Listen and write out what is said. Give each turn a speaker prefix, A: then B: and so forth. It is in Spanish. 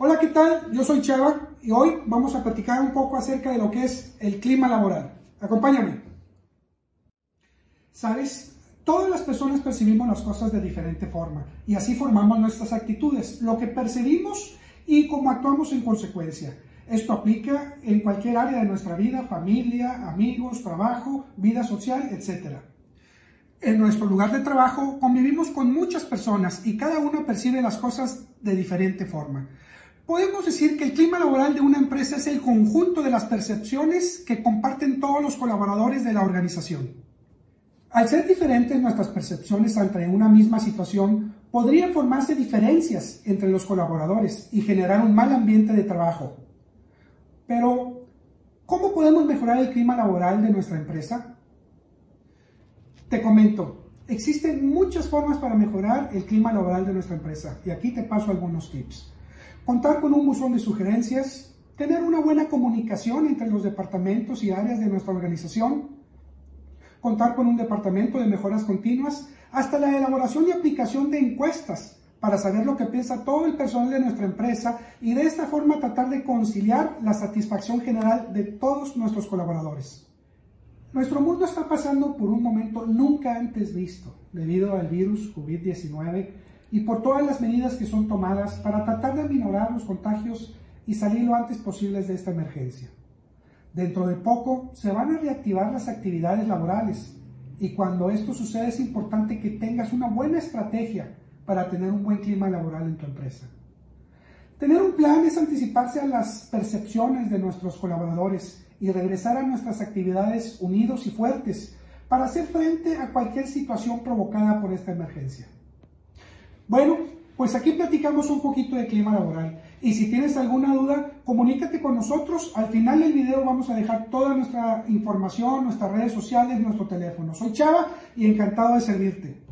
A: Hola, ¿qué tal? Yo soy Chava y hoy vamos a platicar un poco acerca de lo que es el clima laboral. Acompáñame. Sabes, todas las personas percibimos las cosas de diferente forma y así formamos nuestras actitudes, lo que percibimos y cómo actuamos en consecuencia. Esto aplica en cualquier área de nuestra vida, familia, amigos, trabajo, vida social, etc. En nuestro lugar de trabajo convivimos con muchas personas y cada uno percibe las cosas de diferente forma. Podemos decir que el clima laboral de una empresa es el conjunto de las percepciones que comparten todos los colaboradores de la organización. Al ser diferentes nuestras percepciones ante una misma situación, podrían formarse diferencias entre los colaboradores y generar un mal ambiente de trabajo. Pero, ¿cómo podemos mejorar el clima laboral de nuestra empresa? Te comento, existen muchas formas para mejorar el clima laboral de nuestra empresa y aquí te paso algunos tips contar con un buzón de sugerencias, tener una buena comunicación entre los departamentos y áreas de nuestra organización, contar con un departamento de mejoras continuas, hasta la elaboración y aplicación de encuestas para saber lo que piensa todo el personal de nuestra empresa y de esta forma tratar de conciliar la satisfacción general de todos nuestros colaboradores. Nuestro mundo está pasando por un momento nunca antes visto debido al virus COVID-19 y por todas las medidas que son tomadas para tratar de aminorar los contagios y salir lo antes posible de esta emergencia. Dentro de poco se van a reactivar las actividades laborales y cuando esto sucede es importante que tengas una buena estrategia para tener un buen clima laboral en tu empresa. Tener un plan es anticiparse a las percepciones de nuestros colaboradores y regresar a nuestras actividades unidos y fuertes para hacer frente a cualquier situación provocada por esta emergencia. Bueno, pues aquí platicamos un poquito de clima laboral. Y si tienes alguna duda, comunícate con nosotros. Al final del video vamos a dejar toda nuestra información, nuestras redes sociales, nuestro teléfono. Soy Chava y encantado de servirte.